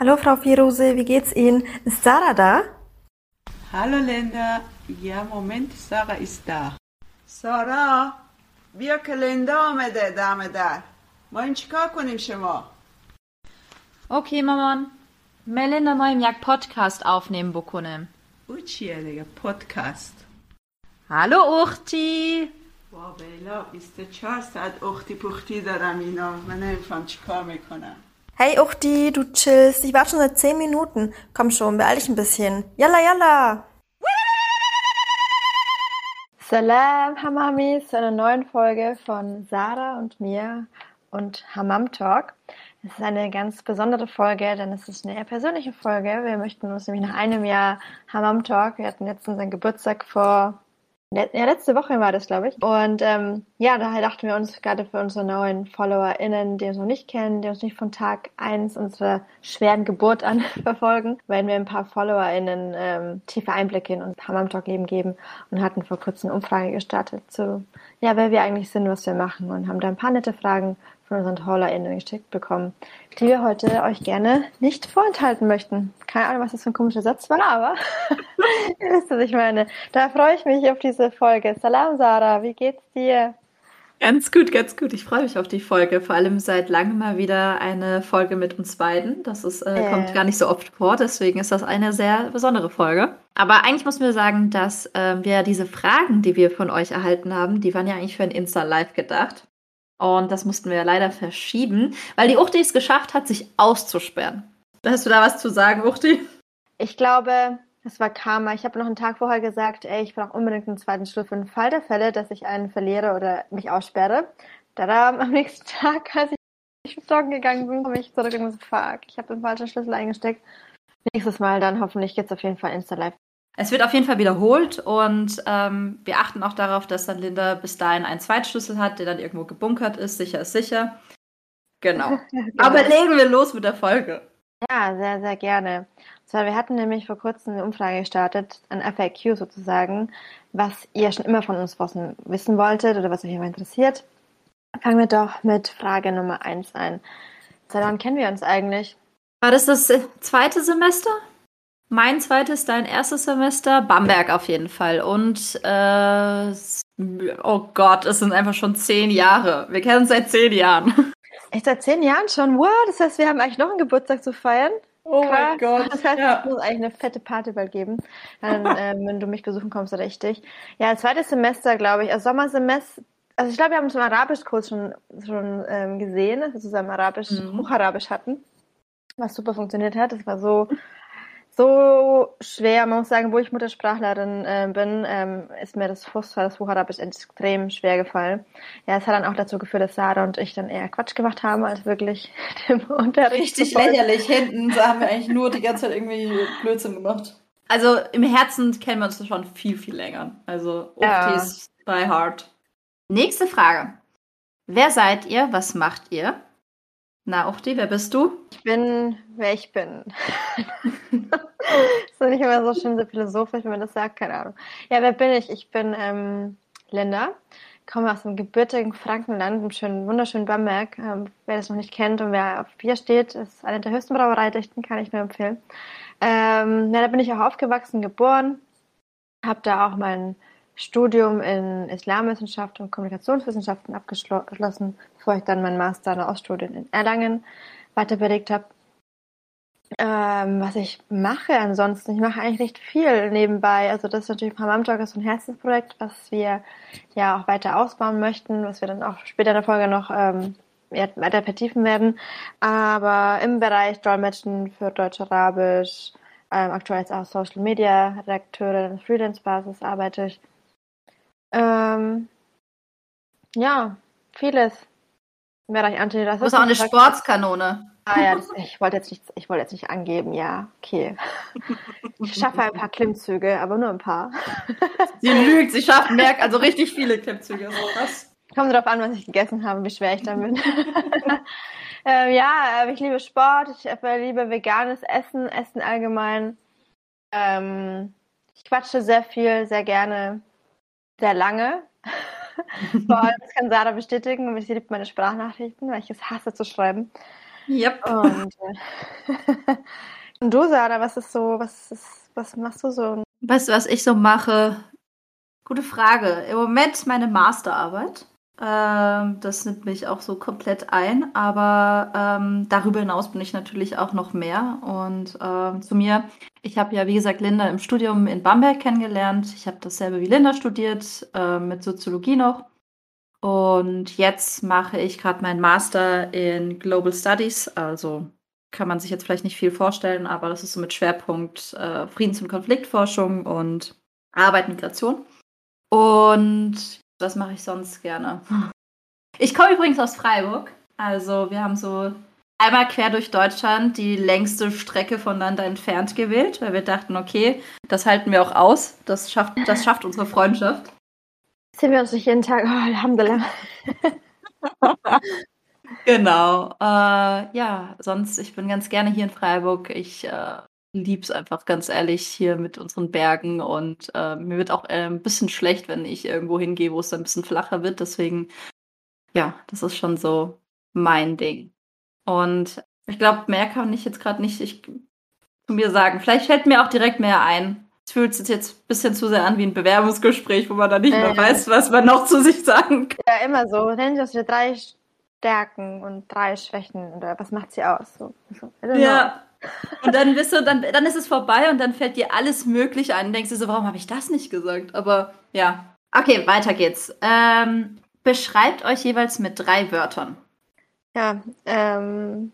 Hallo Frau Firose, wie geht's Ihnen? Ist Sarah da? Hallo Linda. Ja, Moment, Sarah ist da. سارا بیا که لندا آمده دم در ما این چیکار کنیم شما Okay, مامان. Melinda moim jak podcast aufnehmen بکنم. او چیه دیگه پادکست Hallo Uchti. وا بیلا 24 ساعت اختی پختی دارم اینا من نمیفهم چیکار می‌کنم Hey Uchti, du chillst. Ich warte schon seit 10 Minuten. Komm schon, beeil dich ein bisschen. Yalla, yalla! Salam, Hamamis, zu einer neuen Folge von Sarah und mir und Hammam Talk. Es ist eine ganz besondere Folge, denn es ist eine eher persönliche Folge. Wir möchten uns nämlich nach einem Jahr Hammam Talk, wir hatten jetzt unseren Geburtstag vor, ja, letzte Woche war das, glaube ich. Und ähm, ja, daher dachten wir uns, gerade für unsere neuen FollowerInnen, die uns noch nicht kennen, die uns nicht von Tag eins unserer schweren Geburt an verfolgen, werden wir ein paar FollowerInnen ähm, tiefe Einblicke in unser Hammam Talk Leben geben und hatten vor kurzem eine Umfrage gestartet zu, ja, wer wir eigentlich sind, was wir machen und haben da ein paar nette Fragen von unseren HollerInnen geschickt bekommen, die wir heute euch gerne nicht vorenthalten möchten. Keine Ahnung, was das für ein komischer Satz war, aber ihr wisst, was ich meine. Da freue ich mich auf diese Folge. Salam, Sarah, wie geht's dir? Ganz gut, ganz gut. Ich freue mich auf die Folge. Vor allem seit langem mal wieder eine Folge mit uns beiden. Das ist, äh, Äh. kommt gar nicht so oft vor, deswegen ist das eine sehr besondere Folge. Aber eigentlich muss wir sagen, dass ähm, wir diese Fragen, die wir von euch erhalten haben, die waren ja eigentlich für ein Insta-Live gedacht. Und das mussten wir ja leider verschieben, weil die Uchti es geschafft hat, sich auszusperren. Hast du da was zu sagen, Uchti? Ich glaube, das war Karma. Ich habe noch einen Tag vorher gesagt, ey, ich brauche unbedingt einen zweiten Schlüssel für den Fall der Fälle, dass ich einen verliere oder mich aussperre. Da am nächsten Tag, als ich joggen gegangen bin, komme ich zurück und so, fuck, ich habe den falschen Schlüssel eingesteckt. Nächstes Mal dann hoffentlich geht's auf jeden Fall Insta-Live. Es wird auf jeden Fall wiederholt und ähm, wir achten auch darauf, dass dann Linda bis dahin einen Zweitschlüssel hat, der dann irgendwo gebunkert ist. Sicher ist sicher. Genau. Aber legen wir los mit der Folge. Ja, sehr, sehr gerne. Und zwar, wir hatten nämlich vor kurzem eine Umfrage gestartet, ein FAQ sozusagen, was ihr schon immer von uns wissen, wolltet oder was euch immer interessiert. Fangen wir doch mit Frage Nummer eins an. Seit wann kennen wir uns eigentlich? War das das äh, zweite Semester? Mein zweites, dein erstes Semester? Bamberg auf jeden Fall. Und, äh, oh Gott, es sind einfach schon zehn Jahre. Wir kennen uns seit zehn Jahren. Echt seit zehn Jahren schon? Wow, das heißt, wir haben eigentlich noch einen Geburtstag zu feiern. Oh Krass. Das heißt, es muss eigentlich eine fette Party bald geben, dann, ähm, wenn du mich besuchen kommst, richtig. Ja, zweites Semester, glaube ich. Also Sommersemester. Also ich glaube, wir haben uns im Arabischkurs schon, schon ähm, gesehen, dass wir zusammen Arabisch, Mhm. Hocharabisch hatten, was super funktioniert hat. Das war so, so schwer. Man muss sagen, wo ich Muttersprachlerin äh, bin, ähm, ist mir das Fußball, das Hocharabisch extrem schwer gefallen. Ja, es hat dann auch dazu geführt, dass Sarah und ich dann eher Quatsch gemacht haben, als wirklich dem Unterricht zu folgen. lächerlich. Hinten da haben wir eigentlich nur die ganze Zeit irgendwie Blödsinn gemacht. Also im Herzen kennen wir uns schon viel, viel länger. Also Ja. Uchtis by heart. Nächste Frage. Wer seid ihr? Was macht ihr? Na, Uchti, wer bist du? Ich bin, wer ich bin. ist doch nicht immer so schön so philosophisch, wenn man das sagt, keine Ahnung. Ja, wer bin ich? Ich bin ähm, Linda, komme aus dem gebürtigen Frankenland, im schönen, wunderschönen Bamberg. Ähm, wer das noch nicht kennt und wer auf Bier steht, ist eine der höchsten Brauereidichten, kann ich nur empfehlen. Ähm, ja, da bin ich auch aufgewachsen, geboren, habe da auch mein Studium in Islamwissenschaft und Kommunikationswissenschaften abgeschlossen, bevor ich dann meinen Master in Oststudien in Erlangen weiter habe. Ähm, was ich mache ansonsten, ich mache eigentlich recht viel nebenbei. Also das ist natürlich Hammam Talk ist ein Herzensprojekt, was wir ja auch weiter ausbauen möchten, was wir dann auch später in der Folge noch ähm, weiter vertiefen werden. Aber im Bereich Dolmetschen für Deutsch-Arabisch, ähm, aktuell als auch Social Media Redakteurin, Freelance-Basis arbeite ich. Ähm, ja, vieles im Bereich Du Antirassismus. bist auch eine Sportskanone. Ah ja, das, ich wollte jetzt nicht, ich wollte jetzt nicht angeben, ja, okay. Ich schaffe ein paar Klimmzüge, aber nur ein paar. Sie lügt, sie schafft mehr, also richtig viele Klimmzüge. Krass. Kommt darauf an, was ich gegessen habe, wie schwer ich dann bin. ähm, ja, äh, ich liebe Sport, ich äh, liebe veganes Essen, Essen allgemein. Ähm, ich quatsche sehr viel, sehr gerne, sehr lange. Vor allem, das kann Sarah bestätigen, sie liebt meine Sprachnachrichten, weil ich es hasse zu schreiben. Yep. Und, äh, und du, Sarah, was ist so, was ist, was machst du so? Weißt du, was ich so mache? Gute Frage. Im Moment meine Masterarbeit. Ähm, das nimmt mich auch so komplett ein, aber ähm, darüber hinaus bin ich natürlich auch noch mehr. Und ähm, zu mir, ich habe ja, wie gesagt, Linda im Studium in Bamberg kennengelernt. Ich habe dasselbe wie Linda studiert, äh, mit Soziologie noch. Und jetzt mache ich gerade meinen Master in Global Studies, also kann man sich jetzt vielleicht nicht viel vorstellen, aber das ist so mit Schwerpunkt äh, Friedens- und Konfliktforschung und Arbeit, Migration. Und was mache ich sonst gerne? Ich komme übrigens aus Freiburg. Also wir haben so einmal quer durch Deutschland die längste Strecke voneinander entfernt gewählt, weil wir dachten, okay, das halten wir auch aus. Das schafft, das schafft unsere Freundschaft. Sehen wir uns nicht jeden Tag. Oh, Alhamdulillah. genau. Äh, ja, sonst, ich bin ganz gerne hier in Freiburg. Ich äh, liebe es einfach ganz ehrlich hier mit unseren Bergen und äh, mir wird auch äh, ein bisschen schlecht, wenn ich irgendwo hingehe, wo es dann ein bisschen flacher wird. Deswegen, ja, das ist schon so mein Ding. Und ich glaube, mehr kann ich jetzt gerade nicht ich, zu mir sagen. Vielleicht fällt mir auch direkt mehr ein. Es fühlt sich jetzt ein bisschen zu sehr an wie ein Bewerbungsgespräch, wo man dann nicht mehr weiß, was man noch zu sich sagen kann. Ja, immer so. Nennen Sie das drei Stärken und drei Schwächen oder was macht sie aus? So, so, ja. Und dann bist du, dann, dann ist es vorbei und dann fällt dir alles Mögliche ein und denkst dir so, warum habe ich das nicht gesagt? Aber ja. Okay, weiter geht's. Ähm, beschreibt euch jeweils mit drei Wörtern. Ja, ähm,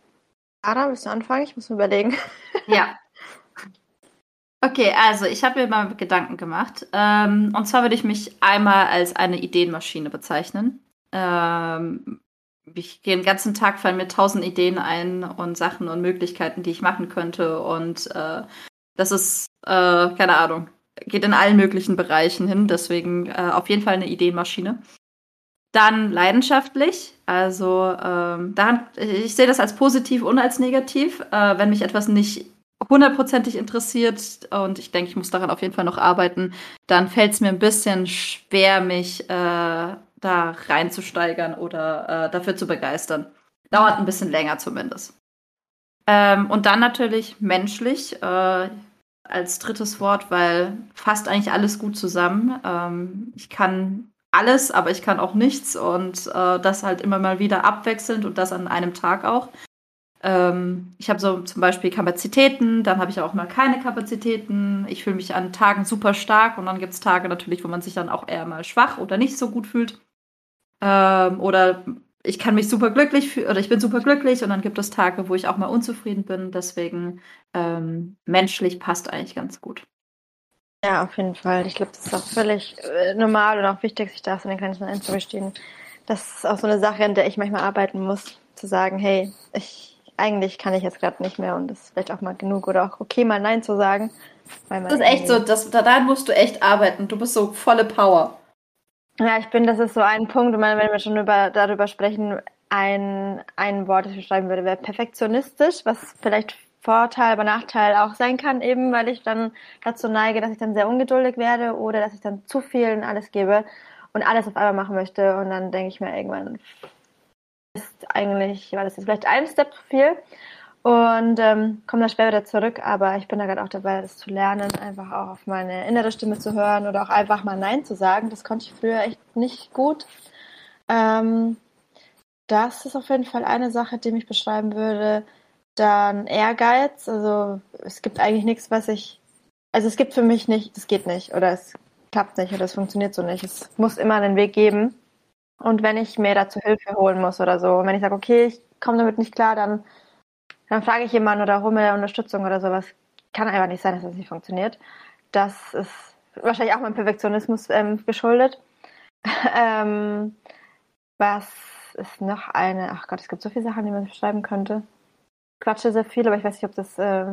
Ara, willst du anfangen? Ich muss mir überlegen. Ja. Okay, also ich habe mir mal Gedanken gemacht. Ähm, und zwar würde ich mich einmal als eine Ideenmaschine bezeichnen. Ähm, ich gehe den ganzen Tag, fallen mir tausend Ideen ein und Sachen und Möglichkeiten, die ich machen könnte. Und äh, das ist, äh, keine Ahnung, geht in allen möglichen Bereichen hin. Deswegen äh, auf jeden Fall eine Ideenmaschine. Dann leidenschaftlich. Also ähm, daran, ich sehe das als positiv und als negativ. Äh, wenn mich etwas nicht hundertprozentig interessiert und ich denke, ich muss daran auf jeden Fall noch arbeiten, dann fällt es mir ein bisschen schwer, mich äh, da reinzusteigern oder äh, dafür zu begeistern. Dauert ein bisschen länger zumindest. Ähm, und dann natürlich menschlich äh, als drittes Wort, weil fast eigentlich alles gut zusammen. Ähm, ich kann alles, aber ich kann auch nichts und äh, das halt immer mal wieder abwechselnd und das an einem Tag auch. Ähm, ich habe so zum Beispiel Kapazitäten, dann habe ich auch mal keine Kapazitäten. Ich fühle mich an Tagen super stark und dann gibt es Tage natürlich, wo man sich dann auch eher mal schwach oder nicht so gut fühlt. Ähm, oder ich kann mich super glücklich fühlen oder ich bin super glücklich und dann gibt es Tage, wo ich auch mal unzufrieden bin. Deswegen ähm, menschlich passt eigentlich ganz gut. Ja, auf jeden Fall. Ich glaube, das ist auch völlig äh, normal und auch wichtig, sich da so den Grenzen einzugestehen. Das ist auch so eine Sache, in der ich manchmal arbeiten muss, zu sagen, hey, ich eigentlich kann ich jetzt gerade nicht mehr und das ist vielleicht auch mal genug oder auch okay, mal Nein zu sagen. das ist echt so, das, daran musst du echt arbeiten. Du bist so volle Power. Ja, ich bin, das ist so ein Punkt, und wenn wir schon über, darüber sprechen, ein, ein Wort, das ich beschreiben würde, wäre perfektionistisch, was vielleicht Vorteil, aber Nachteil auch sein kann, eben weil ich dann dazu neige, dass ich dann sehr ungeduldig werde oder dass ich dann zu viel in alles gebe und alles auf einmal machen möchte und dann denke ich mir irgendwann, eigentlich, war das jetzt vielleicht ein Step zu viel und ähm, komme da später wieder zurück, aber ich bin da gerade auch dabei, das zu lernen, einfach auch auf meine innere Stimme zu hören oder auch einfach mal Nein zu sagen. Das konnte ich früher echt nicht gut. Ähm, das ist auf jeden Fall eine Sache, die mich beschreiben würde. Dann Ehrgeiz. Also es gibt eigentlich nichts, was ich. Also es gibt für mich nicht, das geht nicht oder es klappt nicht oder es funktioniert so nicht. Es muss immer einen Weg geben. Und wenn ich mir dazu Hilfe holen muss oder so, wenn ich sage, okay, ich komme damit nicht klar, dann dann frage ich jemanden oder hole mir Unterstützung oder sowas. Kann einfach nicht sein, dass das nicht funktioniert. Das ist wahrscheinlich auch meinem Perfektionismus ähm, geschuldet. ähm, was ist noch eine? Ach Gott, es gibt so viele Sachen, die man beschreiben könnte. Ich quatsche sehr viel, aber ich weiß nicht, ob das äh,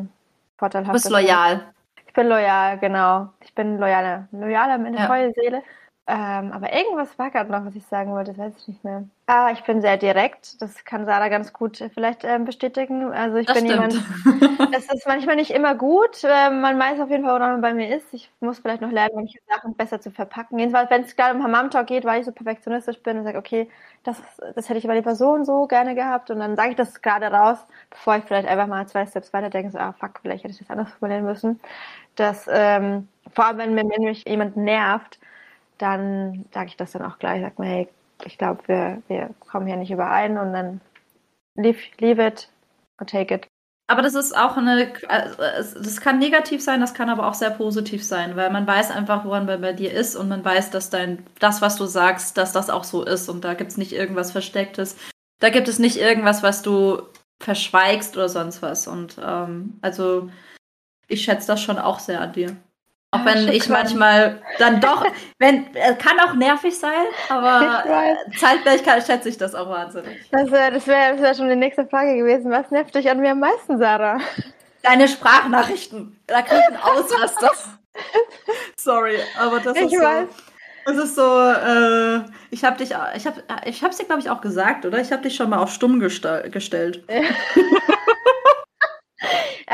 vorteilhaft ist. Du bist loyal. Ich bin loyal, genau. Ich bin loyale, loyale, eine ja. treue Seele. Ähm, aber irgendwas war gerade noch, was ich sagen wollte, das weiß ich nicht mehr. Ah, ich bin sehr direkt. Das kann Sarah ganz gut äh, vielleicht ähm, bestätigen. Also ich Das bin stimmt. jemand, es ist manchmal nicht immer gut. Ähm, man weiß auf jeden Fall, woran man bei mir ist. Ich muss vielleicht noch lernen, manche Sachen besser zu verpacken. Jedenfalls, wenn es gerade um Hammam-Talk geht, weil ich so perfektionistisch bin und sage, okay, das, das hätte ich bei der Person so gerne gehabt und dann sage ich das gerade raus, bevor ich vielleicht einfach mal zwei Steps weiter denke, so, ah fuck, vielleicht hätte ich das anders formulieren müssen. Das, ähm, vor allem, wenn mir wenn mich jemand nervt, dann sage ich das dann auch gleich, sag mal, hey, ich glaube, wir, wir kommen hier nicht überein und dann leave, leave it or take it. Aber das ist auch eine, also das kann negativ sein, das kann aber auch sehr positiv sein, weil man weiß einfach, woran man bei dir ist und man weiß, dass dein, das, was du sagst, dass das auch so ist und da gibt es nicht irgendwas Verstecktes. Da gibt es nicht irgendwas, was du verschweigst oder sonst was. Und ähm, also ich schätze das schon auch sehr an dir. Auch wenn ich manchmal dann doch, wenn, äh, kann auch nervig sein, aber zeitgleich kann, schätze ich das auch wahnsinnig. Das wäre das wär, das wär schon die nächste Frage gewesen. Was nervt dich an mir am meisten, Sarah? Deine Sprachnachrichten, da krieg ich einen Ausraster. Sorry, aber das Ich ist so. weiß. Das ist so, äh, ich habe dich, ich habe, ich habe dir glaube ich auch gesagt, oder? Ich habe dich schon mal auf stumm gestell, gestellt.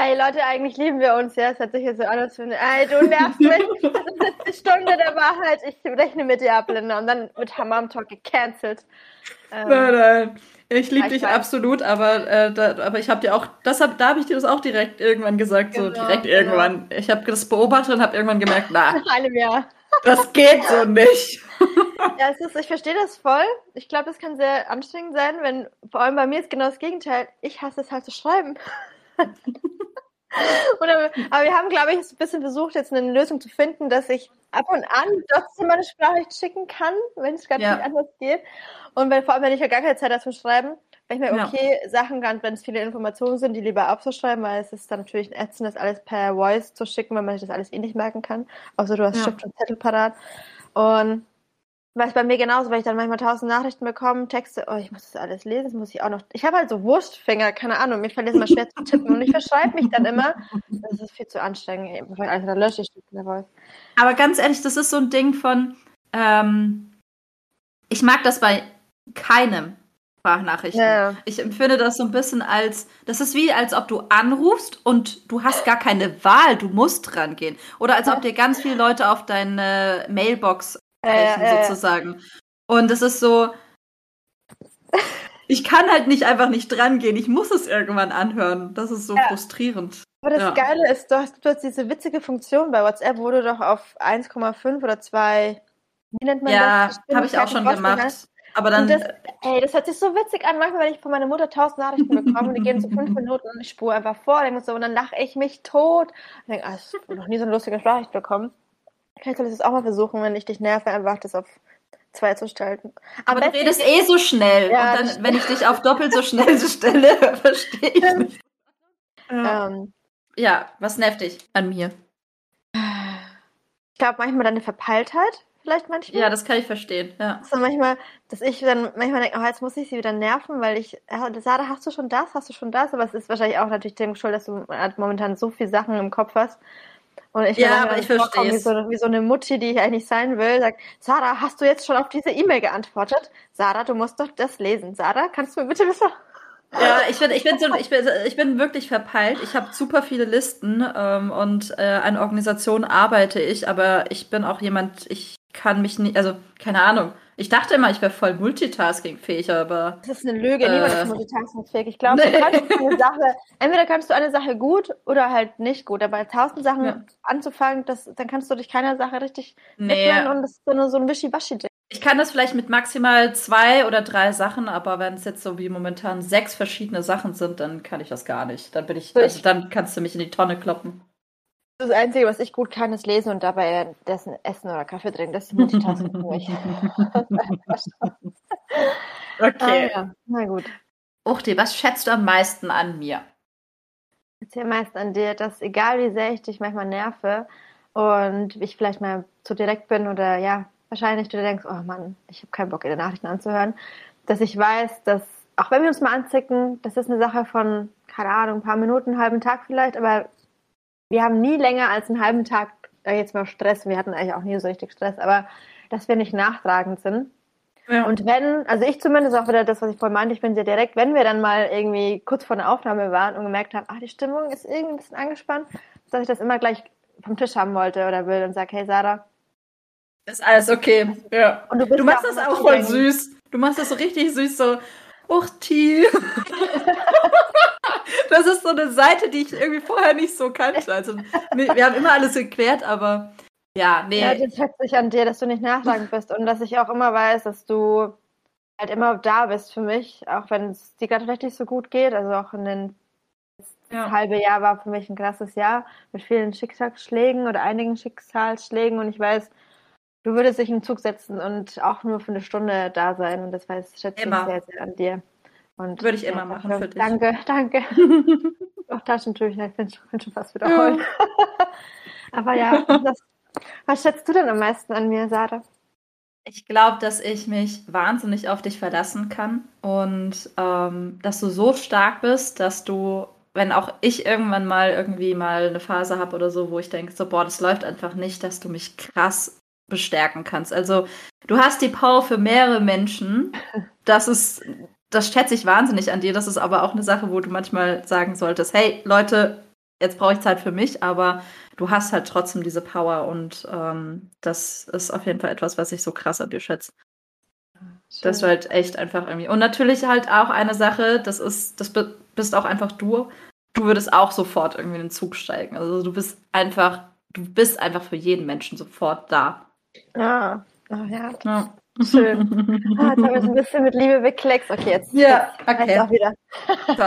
Ey, Leute, eigentlich lieben wir uns, ja. Es hat sich jetzt so an, als wenn, ey, du nervst mich. Das ist jetzt die Stunde der Wahrheit. Ich rechne mit dir ab, Linda. Und dann wird Hammam Talk gecancelt. Ähm, Nein, nein. Ich liebe Ich dich absolut, aber, äh, da, aber ich habe dir auch, das hab, da habe ich dir das auch direkt irgendwann gesagt, so Genau, direkt genau. irgendwann. Ich habe das beobachtet und habe irgendwann gemerkt, na, nach einem Jahr. das geht so nicht. Ja, es ist, ich verstehe das voll. Ich glaube, das kann sehr anstrengend sein, wenn, vor allem bei mir ist genau das Gegenteil. Ich hasse es halt zu schreiben. Oder, aber wir haben, glaube ich, ein bisschen versucht, jetzt eine Lösung zu finden, dass ich ab und an trotzdem meine Sprachnachricht schicken kann, wenn es gerade Ja. nicht anders geht. Und wenn, vor allem, wenn ich ja gar keine Zeit dazu schreiben, wenn ich mir, Ja. okay, Sachen, wenn es viele Informationen sind, die lieber aufzuschreiben, weil es ist dann natürlich ätzend, das alles per Voice zu schicken, weil man sich das alles eh nicht merken kann. Außer du hast Ja. Stift und Zettel parat. Und es bei mir genauso, weil ich dann manchmal tausend Nachrichten bekomme, Texte, oh, ich muss das alles lesen, das muss ich auch noch. Ich habe halt so Wurstfinger, keine Ahnung, mir fällt es immer schwer zu tippen und ich verschreibe mich dann immer. Das ist viel zu anstrengend, bevor ich alles dann lösche, ich der. Aber ganz ehrlich, das ist so ein Ding von, ähm, ich mag das bei keinem Sprachnachrichten. Ja. Ich empfinde das so ein bisschen als, das ist wie, als ob du anrufst und du hast gar keine Wahl, du musst rangehen. Oder als ob dir ganz viele Leute auf deine Mailbox Äh, äh, sozusagen. Und es ist so, ich kann halt nicht einfach nicht drangehen, ich muss es irgendwann anhören. Das ist so Ja. frustrierend. Aber das Ja. Geile ist, du hast, du hast diese witzige Funktion bei WhatsApp, wo du doch auf 1,5 oder 2, wie nennt man Ja, das? habe ich auch schon gemacht. hast. Aber dann, das, ey, das hört sich so witzig an. Manchmal, wenn ich von meiner Mutter tausend Nachrichten bekomme und die gehen so fünf Minuten und ich spule einfach vor, so, und dann lache ich mich tot. Und denke, ah, ich habe noch nie so eine lustige Sprachnachricht bekommen. Vielleicht soll ich das auch mal versuchen, wenn ich dich nerve, einfach das auf zwei zu stellen. Am aber du redest eh so schnell. Ja, und dann, wenn ich dich auf doppelt so schnell stelle, verstehe ich nicht. Ja. ähm, ja, was nervt dich an mir? ich glaube, manchmal deine Verpeiltheit, vielleicht manchmal. Ja, das kann ich verstehen. Ja. So manchmal, dass ich dann manchmal denke, oh, jetzt muss ich sie wieder nerven, weil ich, Sarah, hast du schon das, hast du schon das? Aber es ist wahrscheinlich auch natürlich dem schuld, dass du halt momentan so viele Sachen im Kopf hast. Und ich Ja, aber ich vorkomme Wie so, wie so eine Mutti, die ich eigentlich sein will, sagt, Sarah, hast du jetzt schon auf diese E-Mail geantwortet? Sarah, du musst doch das lesen. Sarah, kannst du mir bitte das Ja, ich bin, ich bin, so, ich bin, ich bin wirklich verpeilt. Ich habe super viele Listen ähm, und äh, an Organisationen arbeite ich, aber ich bin auch jemand, ich kann mich nicht, also keine Ahnung. Ich dachte immer, ich wäre voll multitaskingfähig, aber Das ist eine Lüge, Äh. niemand ist multitaskingfähig. Ich glaube, Nee. du kannst eine Sache, entweder kannst du eine Sache gut oder halt nicht gut. Aber tausend Sachen Ja. anzufangen, das, dann kannst du dich keiner Sache richtig nee. und das ist so, eine, so ein Wischiwaschi-Ding. Ich kann das vielleicht mit maximal zwei oder drei Sachen, aber wenn es jetzt so wie momentan sechs verschiedene Sachen sind, dann kann ich das gar nicht. Dann bin ich, So, also ich- dann kannst du mich in die Tonne kloppen. Das Einzige, was ich gut kann, ist lesen und dabei dessen Essen oder Kaffee trinken. Das ist Multitasking für mich. Okay. Ah, ja. Na gut. Uchti, was schätzt du am meisten an mir? Ich erzähle meist an dir, dass egal wie sehr ich dich manchmal nerve und ich vielleicht mal zu direkt bin oder ja, wahrscheinlich du dir denkst, oh Mann, ich habe keinen Bock, ihre Nachrichten anzuhören, dass ich weiß, dass auch wenn wir uns mal anzicken, das ist eine Sache von, keine Ahnung, ein paar Minuten, einen halben Tag vielleicht, aber wir haben nie länger als einen halben Tag jetzt mal Stress. Wir hatten eigentlich auch nie so richtig Stress, aber dass wir nicht nachtragend sind. Ja. Und wenn, also ich zumindest auch wieder das, was ich vorhin meinte, ich bin sehr direkt, wenn wir dann mal irgendwie kurz vor der Aufnahme waren und gemerkt haben, ach, die Stimmung ist irgendwie ein bisschen angespannt, dass ich das immer gleich vom Tisch haben wollte oder will und sage, hey Sarah. Ist alles okay. Ja. Und du, Du machst ja das auch voll süß. Du machst das so richtig süß, so, Uchti. das ist so eine Seite, die ich irgendwie vorher nicht so kannte. Also, wir haben immer alles geklärt, aber ja, nee. Ja, das schätze ich an dir, dass du nicht nachtragend bist und dass ich auch immer weiß, dass du halt immer da bist für mich, auch wenn es dir gerade vielleicht nicht so gut geht. Also auch in den Ja. das halbe Jahr war für mich ein krasses Jahr mit vielen Schicksalsschlägen oder einigen Schicksalsschlägen und ich weiß, du würdest dich den Zug setzen und auch nur für eine Stunde da sein und das weiß schätze ich sehr, sehr an dir. Und Würde ich immer machen für dich. Danke, danke. auch Taschentücher, ich bin schon, bin schon fast wiederholt. Aber ja, das, was schätzt du denn am meisten an mir, Sarah? Ich glaube, dass ich mich wahnsinnig auf dich verlassen kann und ähm, dass du so stark bist, dass du, wenn auch ich irgendwann mal irgendwie mal eine Phase habe oder so, wo ich denke, so, boah, das läuft einfach nicht, dass du mich krass bestärken kannst. Also du hast die Power für mehrere Menschen. Das ist, das schätze ich wahnsinnig an dir. Das ist aber auch eine Sache, wo du manchmal sagen solltest, hey Leute, jetzt brauche ich Zeit für mich, aber du hast halt trotzdem diese Power und ähm, das ist auf jeden Fall etwas, was ich so krass an dir schätze. Das war halt echt einfach irgendwie. Und natürlich halt auch eine Sache, das ist, das bi- bist auch einfach du. Du würdest auch sofort irgendwie in den Zug steigen. Also du bist einfach, du bist einfach für jeden Menschen sofort da. Ah, ah ja, Ja. Schön. Ah, jetzt haben wir es ein bisschen mit Liebe wegkleckst. Okay, jetzt, Ja, jetzt okay. auch wieder. So.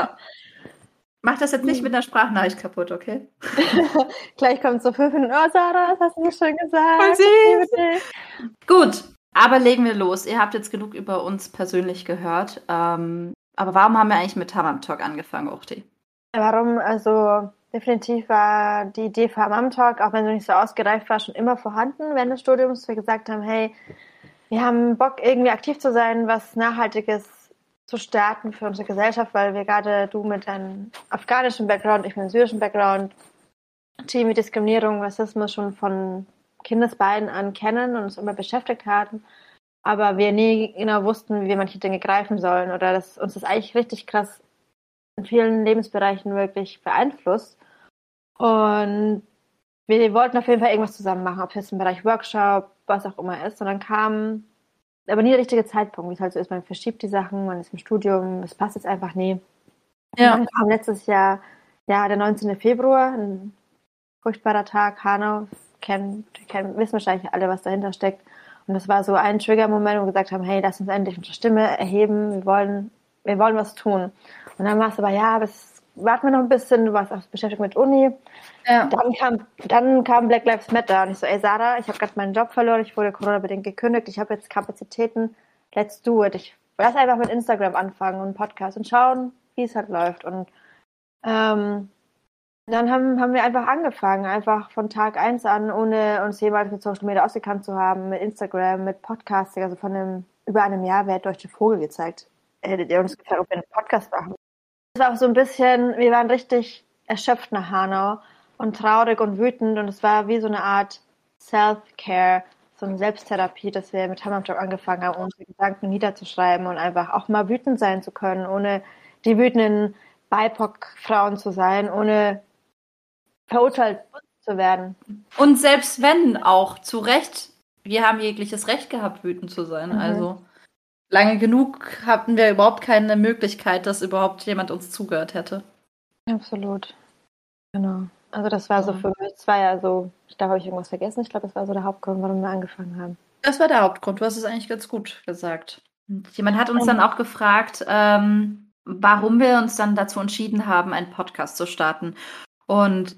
Mach das jetzt nicht mit einer Sprachnachricht kaputt, okay? Gleich kommt so fünf Minuten. Oh, Sarah, das hast du so schön gesagt. Voll Ich süß. Gut, aber legen wir los. Ihr habt jetzt genug über uns persönlich gehört. Ähm, aber warum haben wir eigentlich mit Tamam Talk angefangen, Uchti? Warum? Also, definitiv war die Idee für Mom Talk, auch wenn sie nicht so ausgereift war, schon immer vorhanden während des Studiums. Wir gesagt haben, hey, wir haben Bock, irgendwie aktiv zu sein, was Nachhaltiges zu starten für unsere Gesellschaft, weil wir gerade, du mit deinem afghanischen Background, ich mit einem syrischen Background, Themen wie Diskriminierung, Rassismus schon von Kindesbeinen an kennen und uns immer beschäftigt hatten, aber wir nie genau wussten, wie wir manche Dinge greifen sollen oder dass uns das eigentlich richtig krass in vielen Lebensbereichen wirklich beeinflusst. Und wir wollten auf jeden Fall irgendwas zusammen machen, ob es jetzt im Bereich Workshop, was auch immer ist. Und dann kam aber nie der richtige Zeitpunkt, wie es halt so ist. Man verschiebt die Sachen, man ist im Studium, es passt jetzt einfach nie. Ja. Und dann kam letztes Jahr, ja, der 19. Februar, ein furchtbarer Tag, Hanau, kennen, kennen, wissen wahrscheinlich alle, was dahinter steckt. Und das war so ein Trigger-Moment, wo wir gesagt haben, hey, lass uns endlich unsere Stimme erheben, wir wollen, wir wollen was tun. Und dann war es aber, ja, bis, warten wir noch ein bisschen, du warst auch beschäftigt mit Uni. Ja. Dann kam, dann kam Black Lives Matter und ich so, ey Sarah, ich habe gerade meinen Job verloren, ich wurde Corona-bedingt gekündigt, ich habe jetzt Kapazitäten, let's do it. Ich lass einfach mit Instagram anfangen und Podcast und schauen, wie es halt läuft. Und ähm, dann haben, haben wir einfach angefangen, einfach von Tag eins an, ohne uns jemals mit Social Media ausgekannt zu haben, mit Instagram, mit Podcasting, also von einem, über einem Jahr, wer euch den Vogel gezeigt? Hättet ihr uns gefragt, ob wir einen Podcast machen? Es war auch so ein bisschen, wir waren richtig erschöpft nach Hanau und traurig und wütend und es war wie so eine Art Self-Care, so eine Selbsttherapie, dass wir mit Hammerjob angefangen haben, unsere Gedanken niederzuschreiben und einfach auch mal wütend sein zu können, ohne die wütenden BIPOC-Frauen zu sein, ohne verurteilt zu werden. Und selbst wenn auch zu Recht, wir haben jegliches Recht gehabt, wütend zu sein. Mhm. Also lange genug hatten wir überhaupt keine Möglichkeit, dass überhaupt jemand uns zugehört hätte. Absolut. Genau. Also das war so für mich, es war ja so, ich glaube, habe ich irgendwas vergessen? Ich glaube, das war so der Hauptgrund, warum wir angefangen haben. Das war der Hauptgrund. Du hast es eigentlich ganz gut gesagt. Jemand hat uns dann auch gefragt, ähm, warum wir uns dann dazu entschieden haben, einen Podcast zu starten. Und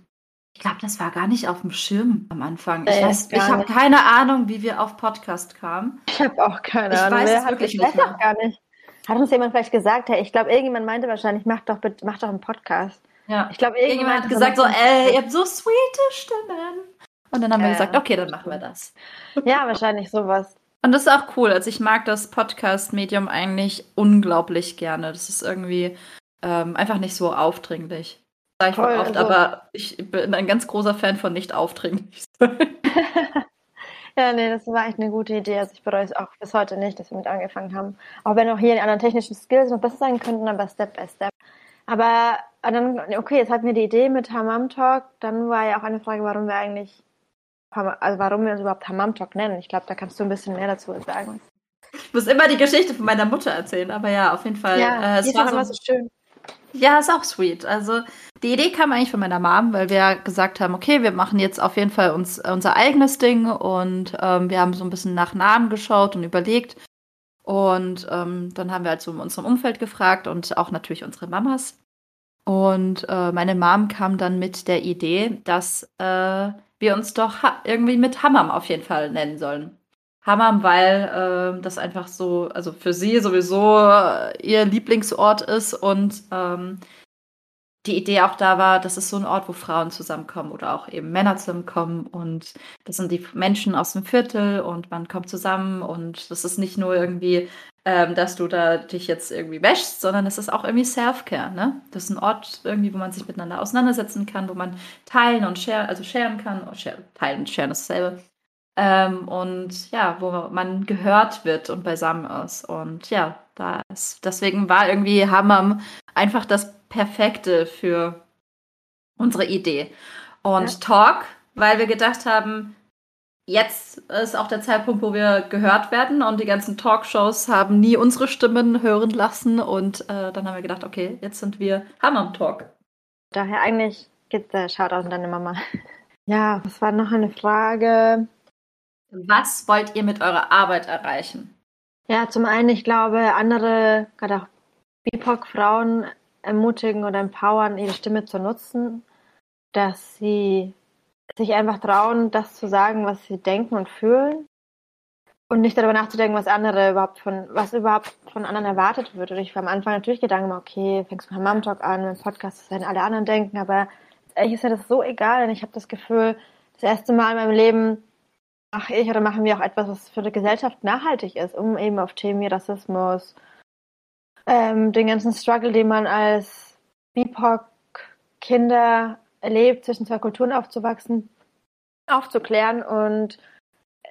ich glaube, das war gar nicht auf dem Schirm am Anfang. Ich weiß, gar ich habe keine Ahnung, wie wir auf Podcast kamen. Ich habe auch keine Ich Ahnung. weiß es wirklich ich nicht weiß auch gar nicht. Hat uns jemand vielleicht gesagt, hey, ich glaube, irgendjemand meinte wahrscheinlich, mach doch, mach doch einen Podcast. Ja. Ich glaube, Irgendjemand hat gesagt so, ey, ihr habt so sweete Stimmen. Und dann haben wir Ja. gesagt, okay, dann machen wir das. Ja, wahrscheinlich sowas. Und das ist auch cool. Also ich mag das Podcast-Medium eigentlich unglaublich gerne. Das ist irgendwie ähm, einfach nicht so aufdringlich. Ich Voll, oft, also- aber ich bin ein ganz großer Fan von nicht aufdringlich. Ja, nee, das war echt eine gute Idee. Also ich bereue es auch bis heute nicht, dass wir mit angefangen haben. Auch wenn auch hier die anderen technischen Skills noch besser sein könnten, aber Step by Step. Aber dann, okay, jetzt hatten wir die Idee mit Hammam Talk. Dann war ja auch eine Frage, warum wir eigentlich, also warum wir uns überhaupt Hammam Talk nennen. Ich glaube, da kannst du ein bisschen mehr dazu sagen. Ich muss immer die Geschichte von meiner Mutter erzählen, aber ja, auf jeden Fall. Ja, äh, es war so, so schön. Ja, ist auch sweet. Also die Idee kam eigentlich von meiner Mom, weil wir gesagt haben, okay, wir machen jetzt auf jeden Fall uns unser eigenes Ding und ähm, wir haben so ein bisschen nach Namen geschaut und überlegt. Und ähm, dann haben wir halt so in unserem Umfeld gefragt und auch natürlich unsere Mamas. Und äh, meine Mom kam dann mit der Idee, dass äh, wir uns doch irgendwie mit Hammam auf jeden Fall nennen sollen. Hammam, weil äh, das einfach so, also für sie sowieso äh, ihr Lieblingsort ist und ähm, die Idee auch da war, das ist so ein Ort, wo Frauen zusammenkommen oder auch eben Männer zusammenkommen und das sind die Menschen aus dem Viertel und man kommt zusammen und das ist nicht nur irgendwie, ähm, dass du da dich jetzt irgendwie wäschst, sondern es ist auch irgendwie Self-Care, ne? Das ist ein Ort irgendwie, wo man sich miteinander auseinandersetzen kann, wo man teilen und share, also sharen kann, share, teilen und sharen ist dasselbe, ähm, und ja, wo man gehört wird und beisammen ist. Und ja, da ist, deswegen war irgendwie Hammam einfach das Perfekte für unsere Idee. Und ja. Talk, weil wir gedacht haben, jetzt ist auch der Zeitpunkt, wo wir gehört werden und die ganzen Talkshows haben nie unsere Stimmen hören lassen. Und äh, dann haben wir gedacht, okay, jetzt sind wir Hammam Talk. Daher eigentlich geht der Shoutout an deine Mama. Ja, was war noch eine Frage? Was wollt ihr mit eurer Arbeit erreichen? Ja, zum einen, ich glaube, andere, gerade auch BIPOC-Frauen ermutigen oder empowern, ihre Stimme zu nutzen, dass sie sich einfach trauen, das zu sagen, was sie denken und fühlen und nicht darüber nachzudenken, was andere überhaupt von, was überhaupt von anderen erwartet wird. Und ich war am Anfang natürlich Gedanken, okay, fängst du mit Mom Talk an, mit Podcast, das werden alle anderen denken, aber eigentlich ist ja das so egal, denn ich habe das Gefühl, das erste Mal in meinem Leben mache ich oder machen wir auch etwas, was für die Gesellschaft nachhaltig ist, um eben auf Themen wie Rassismus, ähm, den ganzen Struggle, den man als BIPOC-Kinder erlebt, zwischen zwei Kulturen aufzuwachsen, aufzuklären und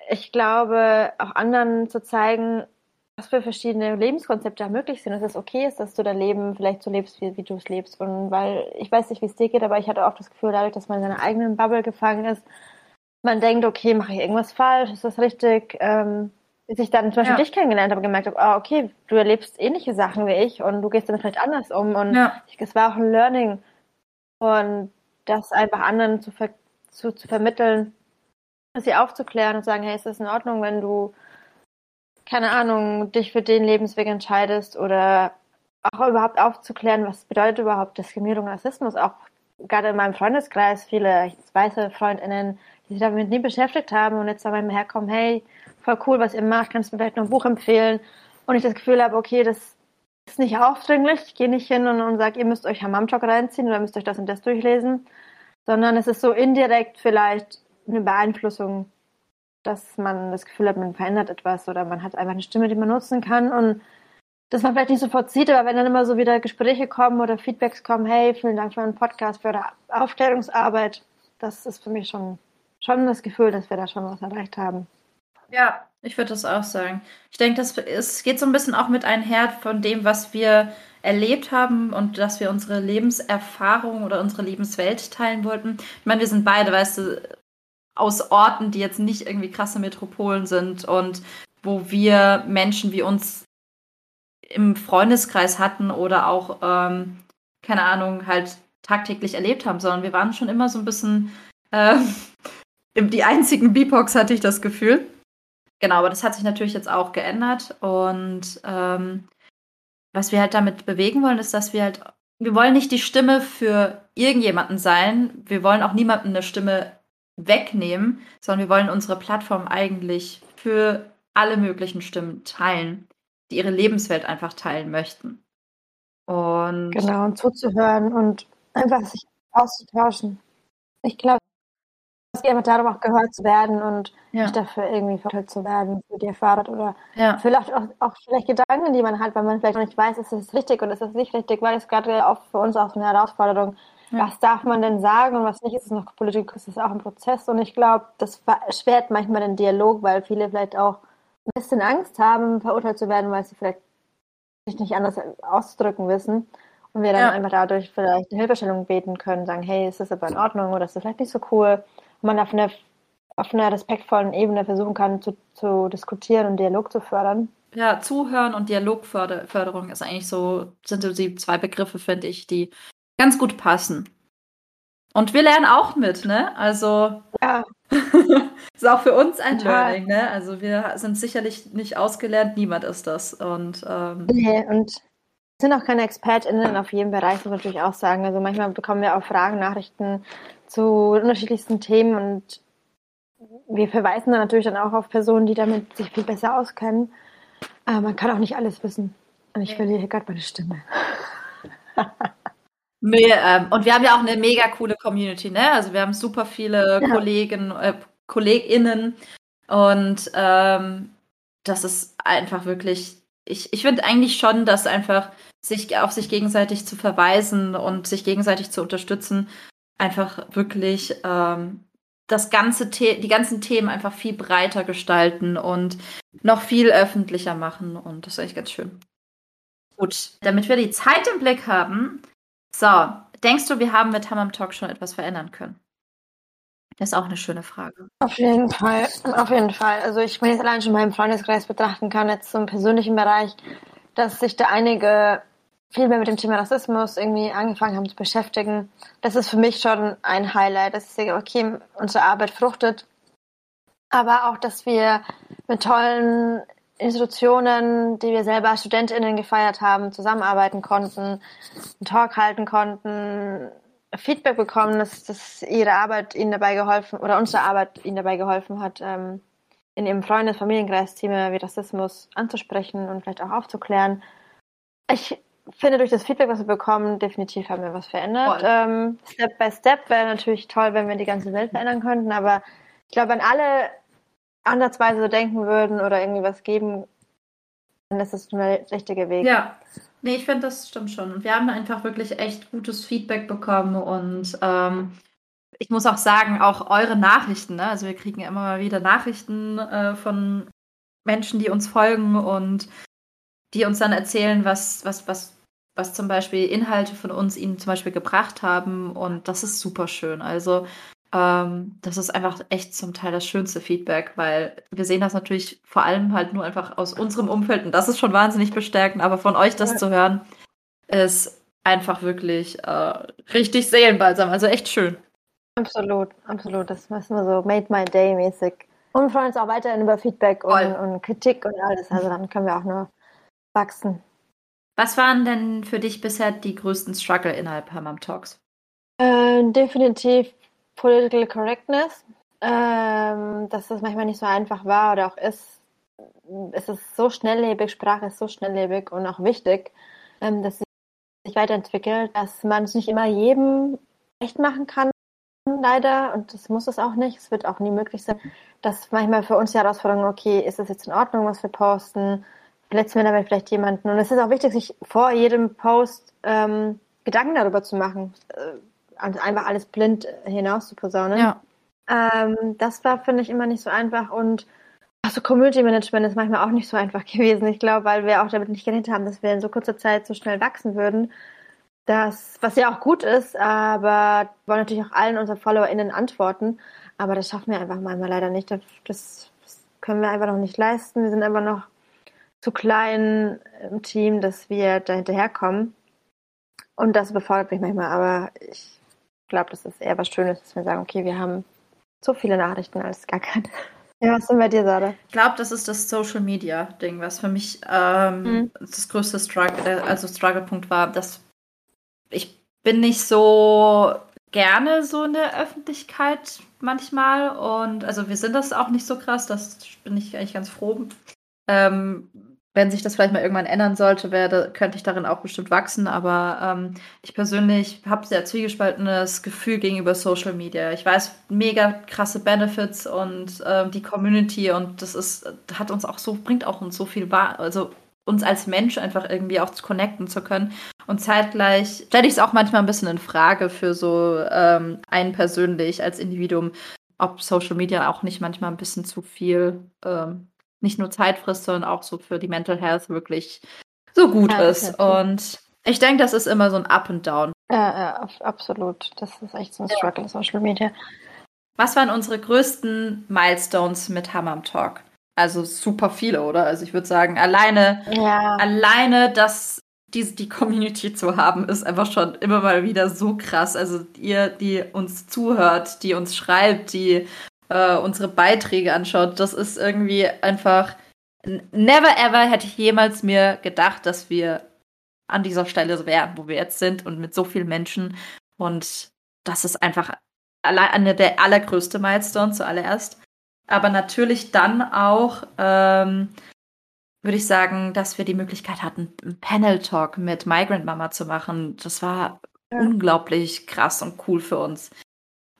ich glaube, auch anderen zu zeigen, was für verschiedene Lebenskonzepte möglich sind, dass es okay ist, dass du dein Leben vielleicht so lebst, wie, wie du es lebst. Und weil ich weiß nicht, wie es dir geht, aber ich hatte auch das Gefühl, dadurch, dass man in seiner eigenen Bubble gefangen ist, man denkt, okay, mache ich irgendwas falsch, ist das richtig? Ähm, bis ich dann zum Beispiel ja. dich kennengelernt habe, gemerkt habe, ah, okay, du erlebst ähnliche Sachen wie ich und du gehst damit vielleicht anders um. Und ja. es war auch ein Learning. Und das einfach anderen zu, ver zu, zu vermitteln, sie aufzuklären und sagen, hey, ist das in Ordnung, wenn du, keine Ahnung, dich für den Lebensweg entscheidest oder auch überhaupt aufzuklären, was bedeutet überhaupt Diskriminierung, Rassismus, auch gerade in meinem Freundeskreis, viele weiße FreundInnen, die sich damit nie beschäftigt haben und jetzt aber mir herkommen, hey, voll cool, was ihr macht, kannst du mir vielleicht noch ein Buch empfehlen? Und ich das Gefühl habe, okay, das ist nicht aufdringlich, ich gehe nicht hin und, und sage, ihr müsst euch Hammam Talk reinziehen oder müsst euch das und das durchlesen, sondern es ist so indirekt vielleicht eine Beeinflussung, dass man das Gefühl hat, man verändert etwas oder man hat einfach eine Stimme, die man nutzen kann und dass man vielleicht nicht sofort sieht, aber wenn dann immer so wieder Gespräche kommen oder Feedbacks kommen, hey, vielen Dank für euren Podcast, für eure Aufklärungsarbeit, das ist für mich schon schon das Gefühl, dass wir da schon was erreicht haben. Ja, ich würde das auch sagen. Ich denke, das es geht so ein bisschen auch mit einher von dem, was wir erlebt haben und dass wir unsere Lebenserfahrung oder unsere Lebenswelt teilen wollten. Ich meine, wir sind beide, weißt du, aus Orten, die jetzt nicht irgendwie krasse Metropolen sind und wo wir Menschen wie uns im Freundeskreis hatten oder auch, ähm, keine Ahnung, halt tagtäglich erlebt haben, sondern wir waren schon immer so ein bisschen äh, die einzigen BIPOX hatte ich das Gefühl. Genau, aber das hat sich natürlich jetzt auch geändert. Und ähm, was wir halt damit bewegen wollen, ist, dass wir halt, wir wollen nicht die Stimme für irgendjemanden sein. Wir wollen auch niemandem eine Stimme wegnehmen, sondern wir wollen unsere Plattform eigentlich für alle möglichen Stimmen teilen, die ihre Lebenswelt einfach teilen möchten. Und genau, und zuzuhören und einfach sich auszutauschen. Ich glaube, es geht einfach darum, auch gehört zu werden und ja. nicht dafür irgendwie verurteilt zu werden, für die erfordert oder ja. vielleicht auch, auch, vielleicht Gedanken, die man hat, weil man vielleicht noch nicht weiß, ist es richtig und ist es nicht richtig, weil es gerade auch für uns auch eine Herausforderung. was darf man denn sagen und was nicht, ist es noch Politik, ist es auch ein Prozess und ich glaube, das erschwert manchmal den Dialog, weil viele vielleicht auch ein bisschen Angst haben, verurteilt zu werden, weil sie vielleicht sich nicht anders auszudrücken wissen und wir dann ja. einfach dadurch vielleicht eine Hilfestellung beten können, sagen, hey, ist das aber in Ordnung oder ist das vielleicht nicht so cool man auf einer, auf einer respektvollen Ebene versuchen kann zu, zu diskutieren und Dialog zu fördern. Ja, Zuhören und Dialogförderung ist eigentlich so, sind so die zwei Begriffe, finde ich, die ganz gut passen. Und wir lernen auch mit, ne? Also ja. ist auch für uns ein Total. Learning, ne? Also wir sind sicherlich nicht ausgelernt, niemand ist das. Und ähm, nee, und sind auch keine ExpertInnen auf jedem Bereich, muss man natürlich auch sagen. Also manchmal bekommen wir auch Fragen, Nachrichten zu unterschiedlichsten Themen und wir verweisen dann natürlich dann auch auf Personen, die damit sich viel besser auskennen. Aber man kann auch nicht alles wissen. Und ich verliere gerade meine Stimme. Nee, ähm, und wir haben ja auch eine mega coole Community, ne? Also wir haben super viele ja. Kollegen, äh, KollegInnen und ähm, das ist einfach wirklich, ich, ich finde eigentlich schon, dass einfach sich auf sich gegenseitig zu verweisen und sich gegenseitig zu unterstützen, einfach wirklich ähm, das ganze The die ganzen Themen einfach viel breiter gestalten und noch viel öffentlicher machen. Und das ist eigentlich ganz schön. Gut, damit wir die Zeit im Blick haben, so, denkst du, wir haben mit Hammam Talk schon etwas verändern können? Das ist auch eine schöne Frage. Auf jeden Fall, auf jeden Fall. Also ich, wenn ich allein schon meinen Freundeskreis betrachten kann, jetzt im persönlichen Bereich, dass sich da einige viel mehr mit dem Thema Rassismus irgendwie angefangen haben zu beschäftigen. Das ist für mich schon ein Highlight, dass ich sehe, okay, unsere Arbeit fruchtet. Aber auch, dass wir mit tollen Institutionen, die wir selber als StudentInnen gefeiert haben, zusammenarbeiten konnten, einen Talk halten konnten, Feedback bekommen, dass, dass ihre Arbeit ihnen dabei geholfen oder unsere Arbeit ihnen dabei geholfen hat, ähm, in ihrem Freundes-, Familienkreis Thema wie Rassismus anzusprechen und vielleicht auch aufzuklären. Ich finde, durch das Feedback, was wir bekommen, definitiv haben wir was verändert. Ähm, Step by Step wäre natürlich toll, wenn wir die ganze Welt verändern könnten, aber ich glaube, wenn alle andersweise so denken würden oder irgendwie was geben, dann ist das der richtige Weg. Ja. Nee, ich finde, das stimmt schon. Und wir haben einfach wirklich echt gutes Feedback bekommen und ähm, ich muss auch sagen, auch eure Nachrichten, ne? also wir kriegen immer mal wieder Nachrichten äh, von Menschen, die uns folgen und die uns dann erzählen, was, was, was, was zum Beispiel Inhalte von uns ihnen zum Beispiel gebracht haben und das ist super schön. Also ähm, das ist einfach echt zum Teil das schönste Feedback, weil wir sehen das natürlich vor allem halt nur einfach aus unserem Umfeld und das ist schon wahnsinnig bestärkend, aber von euch das ja. zu hören, ist einfach wirklich äh, richtig Seelenbalsam, also echt schön. Absolut, absolut. Das müssen wir so made my day mäßig. Und wir freuen uns auch weiterhin über Feedback und, und, Kritik und alles. Also dann können wir auch nur wachsen. Was waren denn für dich bisher die größten Struggle innerhalb Hammam Talks? Äh, definitiv Political Correctness, ähm, dass das manchmal nicht so einfach war oder auch ist. Es ist so schnelllebig, Sprache ist so schnelllebig und auch wichtig, ähm, dass sie sich weiterentwickelt, dass man es nicht immer jedem recht machen kann, leider, und das muss es auch nicht, es wird auch nie möglich sein, dass manchmal für uns die Herausforderung, okay, ist es jetzt in Ordnung, was wir posten, verletzen wir damit vielleicht jemanden, und es ist auch wichtig, sich vor jedem Post ähm, Gedanken darüber zu machen, äh, einfach alles blind hinaus zu posaunen. Ja. Ähm, das war, finde ich, immer nicht so einfach und also Community Management ist manchmal auch nicht so einfach gewesen. Ich glaube, weil wir auch damit nicht gerechnet haben, dass wir in so kurzer Zeit so schnell wachsen würden. Das, was ja auch gut ist, aber wollen natürlich auch allen unseren FollowerInnen antworten. Aber das schaffen wir einfach manchmal leider nicht. Das, das können wir einfach noch nicht leisten. Wir sind einfach noch zu klein im Team, dass wir da hinterherkommen. Und das befordert mich manchmal, aber ich glaube, das ist eher was Schönes, dass wir sagen, okay, wir haben so viele Nachrichten als gar keine. Ja, was denn bei dir, Sarah? Ich glaube, das ist das Social Media Ding, was für mich ähm, mhm. das größte Struggle, äh, also Struggle-Punkt war, dass ich bin nicht so gerne so in der Öffentlichkeit manchmal und also wir sind das auch nicht so krass, das bin ich eigentlich ganz froh. Ähm, wenn sich das vielleicht mal irgendwann ändern sollte, werde, könnte ich darin auch bestimmt wachsen. Aber ähm, ich persönlich habe sehr zwiegespaltenes Gefühl gegenüber Social Media. Ich weiß mega krasse Benefits und ähm, die Community und das ist hat uns auch so bringt auch uns so viel wahr, also uns als Mensch einfach irgendwie auch zu connecten zu können. Und zeitgleich stelle ich es auch manchmal ein bisschen in Frage für so ähm, einen persönlich als Individuum, ob Social Media auch nicht manchmal ein bisschen zu viel, ähm, nicht nur Zeit frisst, sondern auch so für die Mental Health wirklich so gut ja, ist. Und ich denke, das ist immer so ein Up and Down. Ja, ja, absolut. Das ist echt so ein Struggle, Social Media. Was waren unsere größten Milestones mit Hammam Talk? Also super viele, oder? Also ich würde sagen, alleine, ja. alleine das, die, die Community zu haben, ist einfach schon immer mal wieder so krass. Also ihr, die uns zuhört, die uns schreibt, die äh, unsere Beiträge anschaut, das ist irgendwie einfach. Never ever hätte ich jemals mir gedacht, dass wir an dieser Stelle wären, wo wir jetzt sind und mit so vielen Menschen. Und das ist einfach eine der allergrößte Milestone zuallererst. Aber natürlich dann auch, ähm, würde ich sagen, dass wir die Möglichkeit hatten, einen Panel-Talk mit Migrant Mama zu machen. Das war ja. unglaublich krass und cool für uns.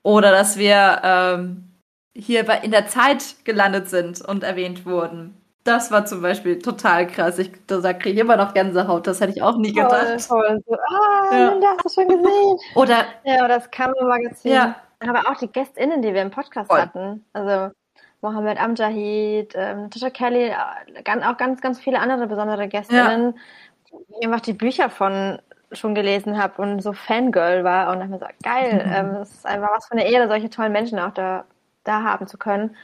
Oder dass wir ähm, hier in der Zeit gelandet sind und erwähnt wurden. Das war zum Beispiel total krass. Ich, da kriege ich immer noch Gänsehaut. Das hätte ich auch nie gedacht. Voll, So, ah, ja. Linda, hast du schon gesehen? Oder, ja, oder das Kammermagazin. Ja. Aber auch die GästInnen, die wir im Podcast voll. hatten. Also Mohammed Amjahid, ähm, Tisha Kelly, äh, auch ganz, ganz viele andere besondere GästInnen, ja. ich einfach die Bücher von schon gelesen habe und so Fangirl war und habe mir gesagt, geil, mhm. ähm, es ist einfach was für eine Ehre, solche tollen Menschen auch da, da haben zu können.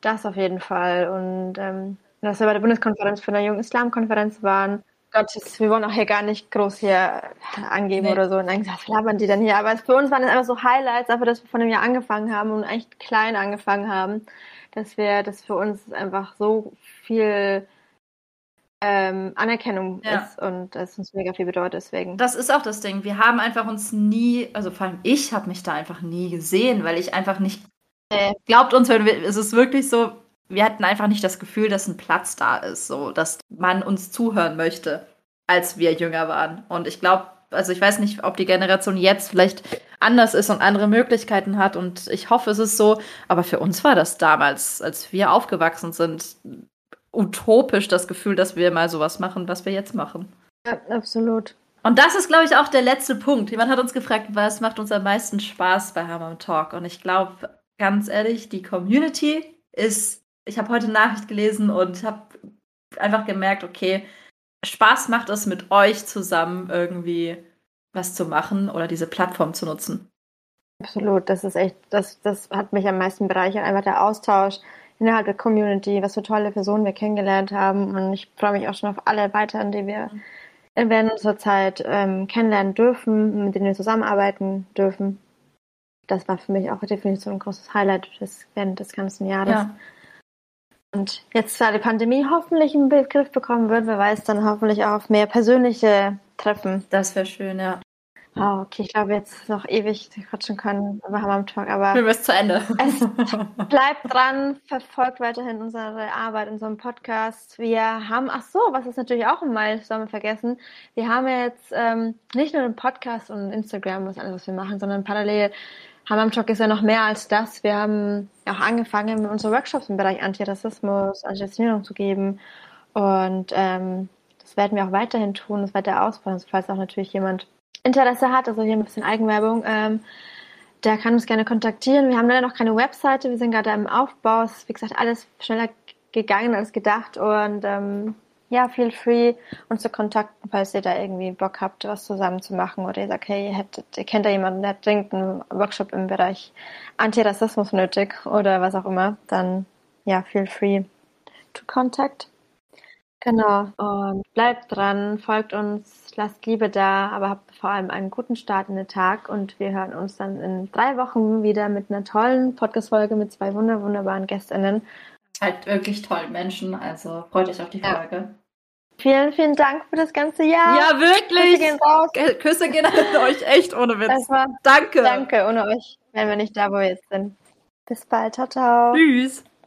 Das auf jeden Fall. Und ähm, dass wir bei der Bundeskonferenz für eine Jungen Islamkonferenz waren. Gott, wir wollen auch hier gar nicht groß hier angeben nee. oder so. Und dann gesagt, was labern die denn hier? Aber für uns waren das einfach so Highlights, dafür, dass wir von dem Jahr angefangen haben und echt klein angefangen haben, dass wir, dass für uns einfach so viel ähm, Anerkennung ja. ist und es uns mega viel bedeutet deswegen. Das ist auch das Ding. Wir haben einfach uns nie, also vor allem ich habe mich da einfach nie gesehen, weil ich einfach nicht äh. glaubt uns, wenn wir, es ist wirklich so, wir hatten einfach nicht das Gefühl, dass ein Platz da ist, so dass man uns zuhören möchte, als wir jünger waren. Und ich glaube, also ich weiß nicht, ob die Generation jetzt vielleicht anders ist und andere Möglichkeiten hat. Und ich hoffe, es ist so. Aber für uns war das damals, als wir aufgewachsen sind, utopisch das Gefühl, dass wir mal sowas machen, was wir jetzt machen. Ja, absolut. Und das ist, glaube ich, auch der letzte Punkt. Jemand hat uns gefragt, was macht uns am meisten Spaß bei Hammer Talk? Und ich glaube, ganz ehrlich, die Community ist. Ich habe heute Nachricht gelesen und habe einfach gemerkt, okay, Spaß macht es mit euch zusammen irgendwie was zu machen oder diese Plattform zu nutzen. Absolut, das ist echt, das, das hat mich am meisten bereichert, einfach der Austausch innerhalb der Community, was für tolle Personen wir kennengelernt haben und ich freue mich auch schon auf alle weiteren, die wir während unserer Zeit ähm, kennenlernen dürfen, mit denen wir zusammenarbeiten dürfen. Das war für mich auch definitiv so ein großes Highlight des, während des ganzen Jahres. Ja. Und jetzt, da die Pandemie hoffentlich einen Begriff bekommen wird, wer weiß, dann hoffentlich auch auf mehr persönliche Treffen. Das wäre schön, ja. Oh, okay, ich glaube, jetzt noch ewig quatschen können über Hammam Talk, aber. Wir müssen zu Ende. Es bleibt dran, verfolgt weiterhin unsere Arbeit, unseren Podcast. Wir haben, ach so, was ist natürlich auch ein Milestone vergessen. Wir haben jetzt ähm, nicht nur den Podcast und Instagram, was alles, was wir machen, sondern parallel Hammam Talk ist ja noch mehr als das. Wir haben auch angefangen, mit unseren Workshops im Bereich Antirassismus, Antidiskriminierung zu geben. Und ähm, das werden wir auch weiterhin tun, das weiter ausbauen. Also falls auch natürlich jemand Interesse hat, also hier ein bisschen Eigenwerbung, ähm, der kann uns gerne kontaktieren. Wir haben leider noch keine Webseite, wir sind gerade im Aufbau. Es ist, wie gesagt, alles schneller gegangen als gedacht und ähm, ja, feel free, uns zu kontakten, falls ihr da irgendwie Bock habt, was zusammen zu machen oder ihr sagt, hey, ihr, hättet, ihr kennt da jemanden, der hat dringend einen Workshop im Bereich Antirassismus nötig oder was auch immer, dann ja, feel free to contact. Genau, und bleibt dran, folgt uns, lasst Liebe da, aber habt vor allem einen guten Start in den Tag und wir hören uns dann in drei Wochen wieder mit einer tollen Podcast-Folge mit zwei wunder wunderbaren GästInnen halt wirklich tollen Menschen. Also freut euch auf die Folge. Ja. Vielen, vielen Dank für das ganze Jahr. Ja, wirklich. Küsse gehen raus. Küsse gehen an euch, echt ohne Witz. Danke. Danke, ohne euch wären wir nicht da, wo wir jetzt sind. Bis bald. Ciao, ciao. Tschüss.